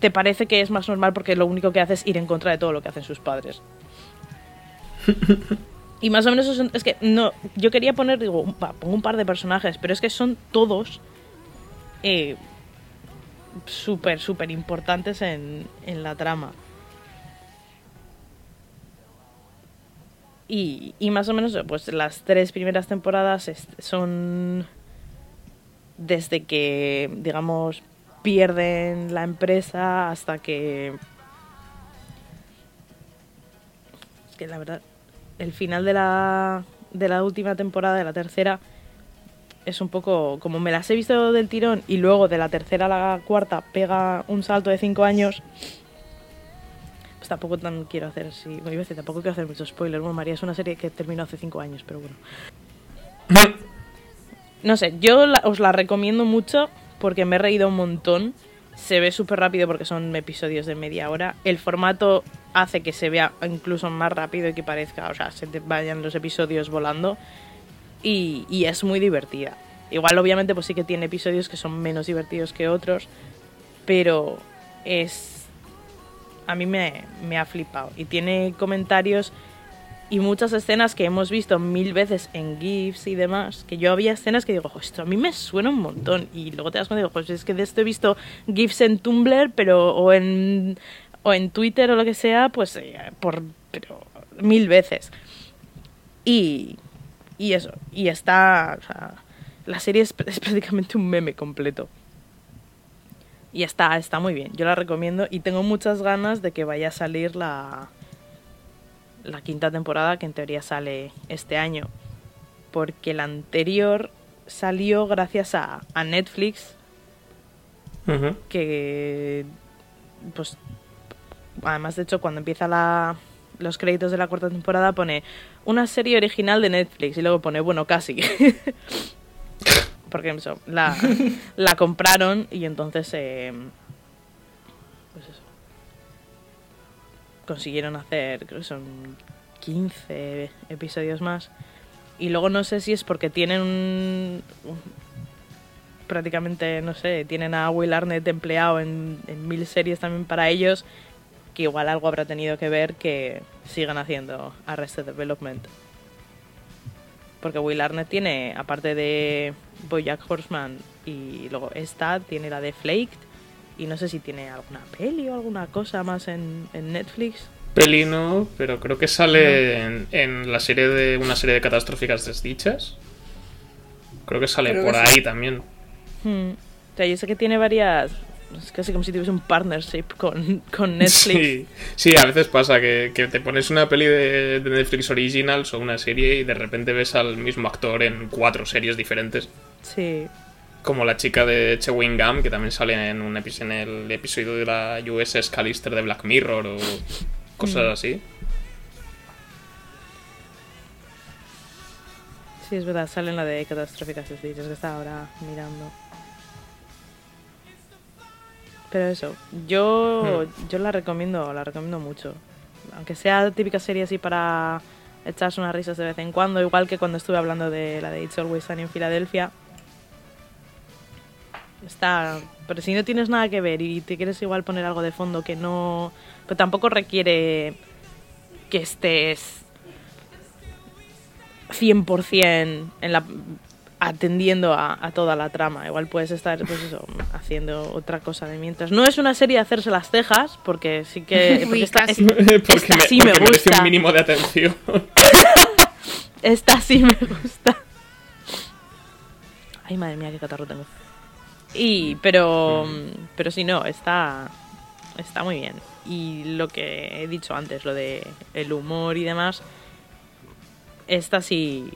te parece que es más normal porque lo único que hace es ir en contra de todo lo que hacen sus padres. y más o menos es que no, yo quería poner, digo, pongo un par de personajes, pero es que son todos eh, súper, súper importantes en, en la trama. Y, y más o menos, pues las tres primeras temporadas son desde que, digamos, pierden la empresa hasta que... Es que la verdad, el final de la, de la última temporada, de la tercera, es un poco como me las he visto del tirón y luego de la tercera a la cuarta pega un salto de cinco años. Pues tampoco tan quiero hacer, sí, bueno, iba a decir, tampoco quiero hacer mucho spoiler. Bueno, María es una serie que terminó hace cinco años, pero bueno. No sé, yo la- os la recomiendo mucho porque me he reído un montón. Se ve súper rápido porque son episodios de media hora. El formato hace que se vea incluso más rápido y que parezca, o sea, se te vayan los episodios volando. Y, y es muy divertida. Igual, obviamente, pues sí que tiene episodios que son menos divertidos que otros, pero es. A mí me, me ha flipado. Y tiene comentarios y muchas escenas que hemos visto mil veces en GIFs y demás, que yo había escenas que digo, "Jo, esto a mí me suena un montón. Y luego te das cuenta y digo, pues es que de esto he visto GIFs en Tumblr, pero o en, o en Twitter o lo que sea, pues eh, por pero mil veces. Y, y eso, y está, la serie es, es prácticamente un meme completo. Y está, está muy bien, yo la recomiendo y tengo muchas ganas de que vaya a salir la, la quinta temporada que en teoría sale este año. Porque la anterior salió gracias a, a Netflix, que pues además de hecho cuando empieza la, los créditos de la cuarta temporada pone una serie original de Netflix y luego pone bueno casi porque la, la compraron y entonces eh, pues eso consiguieron hacer creo que son 15 episodios más y luego no sé si es porque tienen un, un- prácticamente, no sé, tienen a Will Arnett empleado en, en mil series también para ellos, que igual algo habrá tenido que ver que sigan haciendo Arrested Development. Porque Will Arnett tiene, aparte de Bojack Horseman y luego esta, tiene la de Flaked y no sé si tiene alguna peli o alguna cosa más en, en Netflix. Peli no, pero creo que sale en, en la serie de una serie de catastróficas desdichas. Creo que sale Creo por que ahí sí. también. Hmm. O sea, yo sé que tiene varias... Es casi como si tuviese un partnership con, con Netflix. Sí, sí, a veces pasa que, que te pones una peli de, de Netflix Originals o una serie y de repente ves al mismo actor en cuatro series diferentes. Sí. Como la chica de Chewing Gum, que también sale en, un epi- en el episodio de la USS Callister de Black Mirror o cosas Mm. así. Sí, es verdad, sale en la de Catastróficas Desdichas que está ahora mirando. Pero eso, yo, yo la recomiendo, la recomiendo mucho. Aunque sea típica serie así para echarse unas risas de vez en cuando, igual que cuando estuve hablando de la de It's Always Sunny en Filadelfia. Está, pero si no tienes nada que ver y te quieres igual poner algo de fondo que no, pero tampoco requiere que estés 100% en la, atendiendo a, a toda la trama. Igual puedes estar, pues eso, haciendo otra cosa de mientras. No es una serie de hacerse las cejas, porque sí que... Porque esta, casi. es- porque esta me, sí me porque merece gusta. un mínimo de atención. Esta sí me gusta. Ay, madre mía, qué catarro tengo. Y, pero, pero si no, está, está muy bien. Y lo que he dicho antes, lo de el humor y demás, esta sí,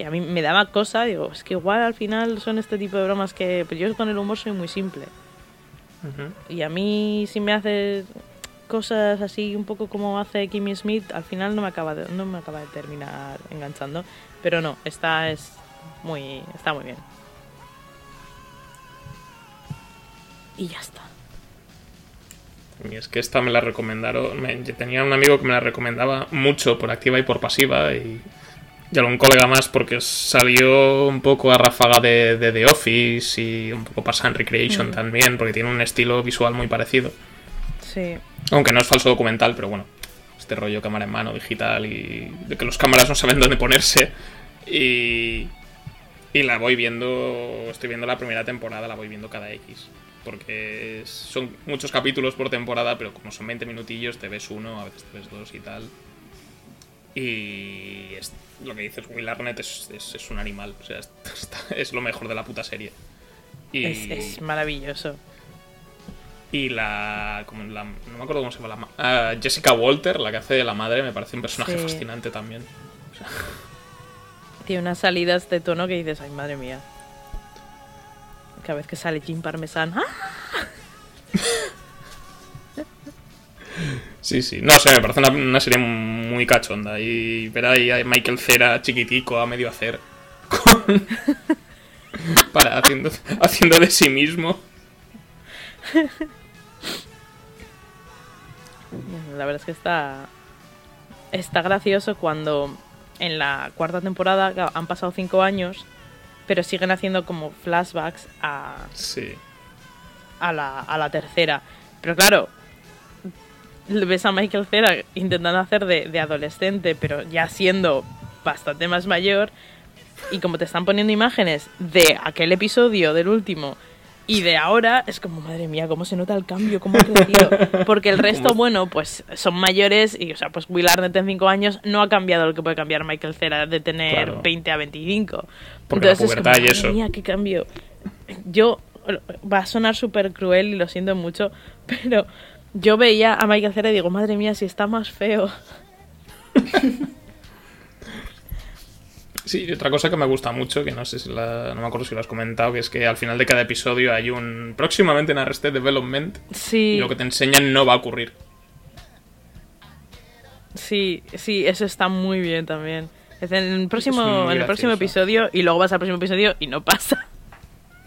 que a mí me daba cosa, digo, es que igual al final son este tipo de bromas que, pero yo con el humor soy muy simple. Y a mí si me hace cosas así un poco como hace Kimmy Smith, al final no me acaba de, no me acaba de terminar enganchando. Pero no, esta es muy, está muy bien. Y ya está. Y es que esta me la recomendaron. me- yo tenía un amigo que me la recomendaba mucho por activa y por pasiva. Y, Y algún colega más porque salió un poco a ráfaga de, de The Office y un poco Parks and Recreation Mm. también, porque tiene un estilo visual muy parecido. Sí. Aunque no es falso documental, pero bueno, este rollo cámara en mano, digital y de que los cámaras no saben dónde ponerse. Y, y la voy viendo, estoy viendo la primera temporada, la voy viendo cada X. Porque son muchos capítulos por temporada, pero como son 20 minutillos, te ves uno, a veces te ves dos y tal. Y es, lo que dices, Will Arnett es, es- es un animal, o sea, está- es lo mejor de la puta serie. Y, Es, maravilloso. y la, como la- No me acuerdo cómo se llama la ah, Jessica Walter, la que hace de la madre, me parece un personaje Sí. fascinante también. Tiene unas salidas de tono que dices, ay, madre mía. Cada vez que sale Jim Parmesan. ¡ah! Sí, sí. No sé, me parece una, una serie muy cachonda. Y ver ahí a Michael Cera chiquitico a medio hacer. con- para haciendo, haciendo de sí mismo. La verdad es que está. Está gracioso cuando en la cuarta temporada han pasado cinco años, pero siguen haciendo como flashbacks a, Sí. a, la, a la tercera. Pero claro, ves a Michael Cera intentando hacer de, de adolescente, pero ya siendo bastante más mayor. Y como te están poniendo imágenes de aquel episodio del último y de ahora, es como, madre mía, cómo se nota el cambio, cómo ha crecido. Porque el resto, bueno, pues son mayores y, o sea, pues Will Arnett en 5 años no ha cambiado lo que puede cambiar Michael Cera de tener Claro. 20 a 25. Porque la es como, y madre eso. mía, qué cambio. Yo, va a sonar súper cruel y lo siento mucho, pero yo veía a Michael Cera y digo, madre mía, si está más feo. Sí, y otra cosa que me gusta mucho, que no sé si la, no me acuerdo si lo has comentado, que es que al final de cada episodio hay un próximamente en Arrested Development Sí. y lo que te enseñan no va a ocurrir. Sí, sí, eso está muy bien también. Es en el próximo, en el próximo episodio y luego vas al próximo episodio y no pasa.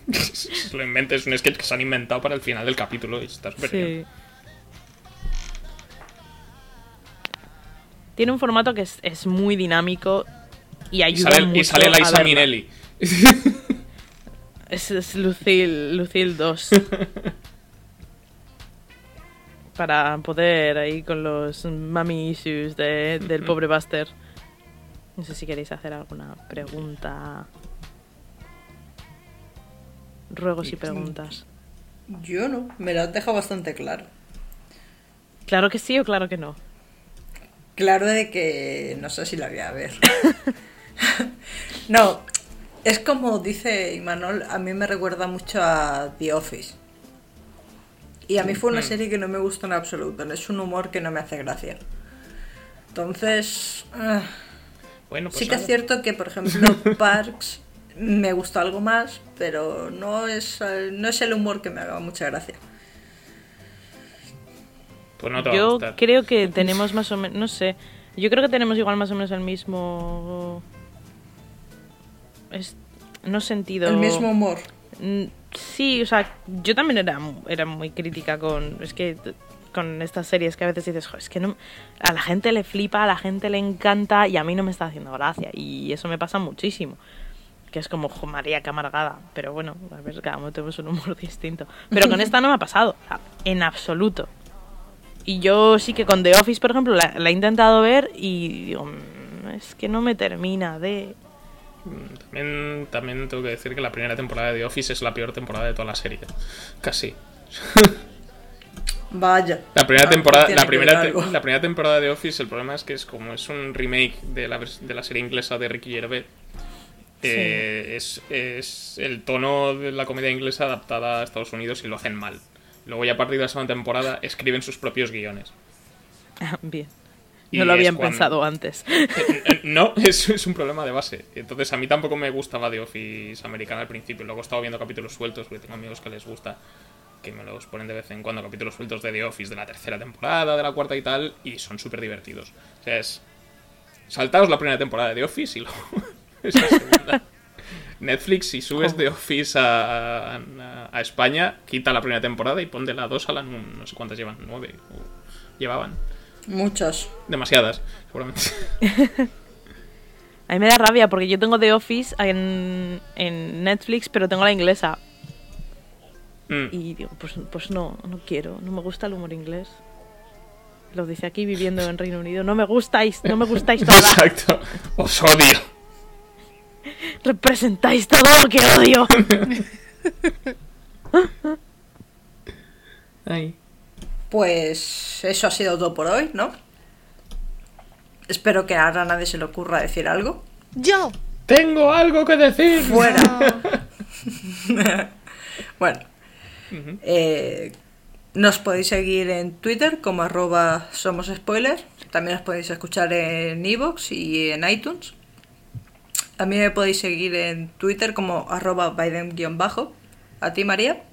Lo inventes, es un sketch que se han inventado para el final del capítulo y está súper bien. Tiene un formato que es, es muy dinámico y Y ayuda sale, mucho y sale a Liza verla. Minnelli. Es, es Lucille, Lucille 2. Para poder ahí con los mami issues de- del pobre Buster. No sé si queréis hacer alguna pregunta. Ruegos y preguntas. Yo no, me lo has dejado bastante claro. Claro que sí o claro que no. Claro de que no sé si la voy a ver. no, es como dice Imanol, a mí me recuerda mucho a The Office. Y a mí fue una Mm. serie que no me gustó en absoluto, es un humor que no me hace gracia. Entonces, ah, Bueno, pues sí que es cierto que, por ejemplo, Parks me gustó algo más, pero no es, eh, no es el humor que me haga mucha gracia. Pues no te va a Yo gustar. creo que tenemos más o menos, no sé, yo creo que tenemos igual más o menos el mismo... Es, no sentido... El mismo humor. Mm, Sí, o sea, yo también era, era muy crítica con... Es que con estas series que a veces dices, "Jo, es que no, a la gente le flipa, a la gente le encanta y a mí no me está haciendo gracia. Y eso me pasa muchísimo. Que es como, jo, María, qué amargada. Pero bueno, a ver, cada uno tenemos un humor distinto. Pero con esta no me ha pasado, o sea, en absoluto. Y yo sí que con The Office, por ejemplo, la, la he intentado ver y digo, "Mm, es que no me termina de... También, también tengo que decir que la primera temporada de The Office es la peor temporada de toda la serie. Casi. Vaya. La primera Ah, temporada, la primera, te- la primera temporada de Office, el problema es que es como es un remake de la, de la serie inglesa de Ricky Gervais. eh, es, es el tono de la comedia inglesa adaptada a Estados Unidos y lo hacen mal. Luego ya a partir de la segunda temporada escriben sus propios guiones. Bien. Y No lo es habían cuando- pensado antes. Eh, No, es, es un problema de base. Entonces a mí tampoco me gustaba The Office americana al principio. Luego he estado viendo capítulos sueltos porque tengo amigos que les gusta, que me los ponen de vez en cuando, capítulos sueltos de The Office de la tercera temporada, de la cuarta y tal, y son súper divertidos. O sea, es... Saltaos la primera temporada de The Office y luego esa segunda. Netflix, si subes The Office a, a- a España, quita la primera temporada y pon de la 2 a la... no sé cuántas llevan, nueve. o llevaban. Muchos. Demasiadas, seguramente. A mí me da rabia porque yo tengo The Office en, en Netflix, pero tengo la inglesa. Mm. Y digo, pues, pues no, no quiero, no me gusta el humor inglés. Lo dice aquí viviendo en Reino Unido. No me gustáis, no me gustáis nada. Exacto. Os odio. Representáis todo lo que odio. Ay. Pues eso ha sido todo por hoy, ¿no? Espero que ahora a nadie se le ocurra decir algo. Yo. Tengo algo que decir. Fuera. bueno. eh, nos podéis seguir en Twitter como arroba somos spoilers. También os podéis escuchar en iVoox y en iTunes. A mí me podéis seguir en Twitter como arroba Biden-bajo. ¿A ti, María?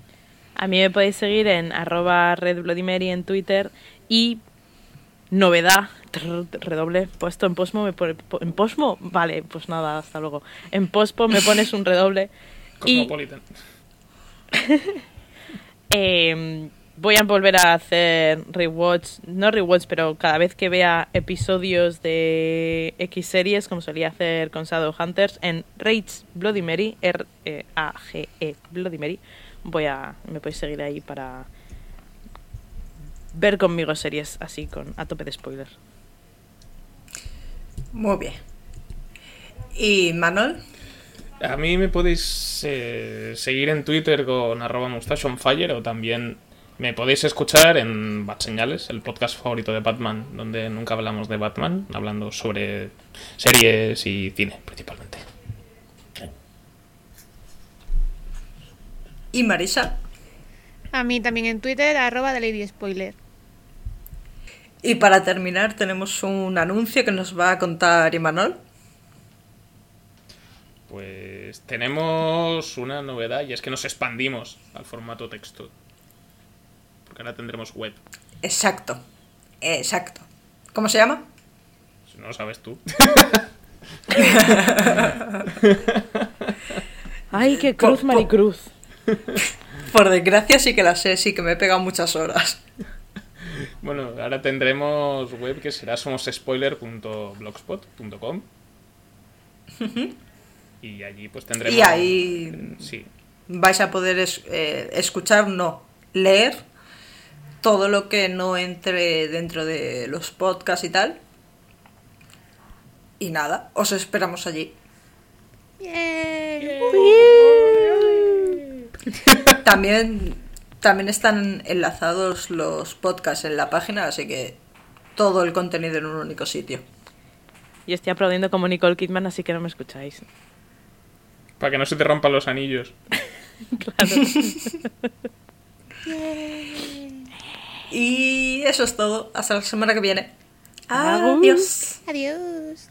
A mí me podéis seguir en arroba redbloodymary en Twitter y novedad, trrr, redoble, puesto en Posmo, me pone, po- en Posmo, vale, pues nada, hasta luego. En Pospo me pones un redoble y Cosmopolitan. eh, voy a volver a hacer rewatch, no rewatch, pero cada vez que vea episodios de X series, como solía hacer con Shadowhunters, en Rage Bloody Mary, R-A-G-E Bloody Mary, voy a, me podéis seguir ahí para ver conmigo series así, con a tope de spoilers. Muy bien. ¿Y Manuel? A mí me podéis eh, seguir en Twitter con arroba mustache on fire o también me podéis escuchar en Bat Señales, el podcast favorito de Batman, donde nunca hablamos de Batman, hablando sobre series y cine principalmente. ¿Y Marisa? A mí también en Twitter, arroba de Lady Spoiler. Y para terminar tenemos un anuncio que nos va a contar Imanol. Pues tenemos una novedad y es que nos expandimos al formato texto. Ahora tendremos web. Exacto. Exacto. ¿Cómo se llama? Si no lo sabes tú. Ay, qué cruz, Maricruz. Por desgracia sí que la sé, sí que me he pegado muchas horas. Bueno, ahora tendremos web que será somospoiler.blogspot.com y allí pues tendremos... Y ahí Sí, vais a poder es- eh, escuchar, no, leer todo lo que no entre dentro de los podcasts y tal. Y nada, os esperamos allí. También, también están enlazados los podcasts en la página, así que todo el contenido en un único sitio. Yo estoy aplaudiendo como Nicole Kidman, así que no me escucháis. para que no se te rompan los anillos. Y eso es todo. Hasta la semana que viene. Adiós. Adiós.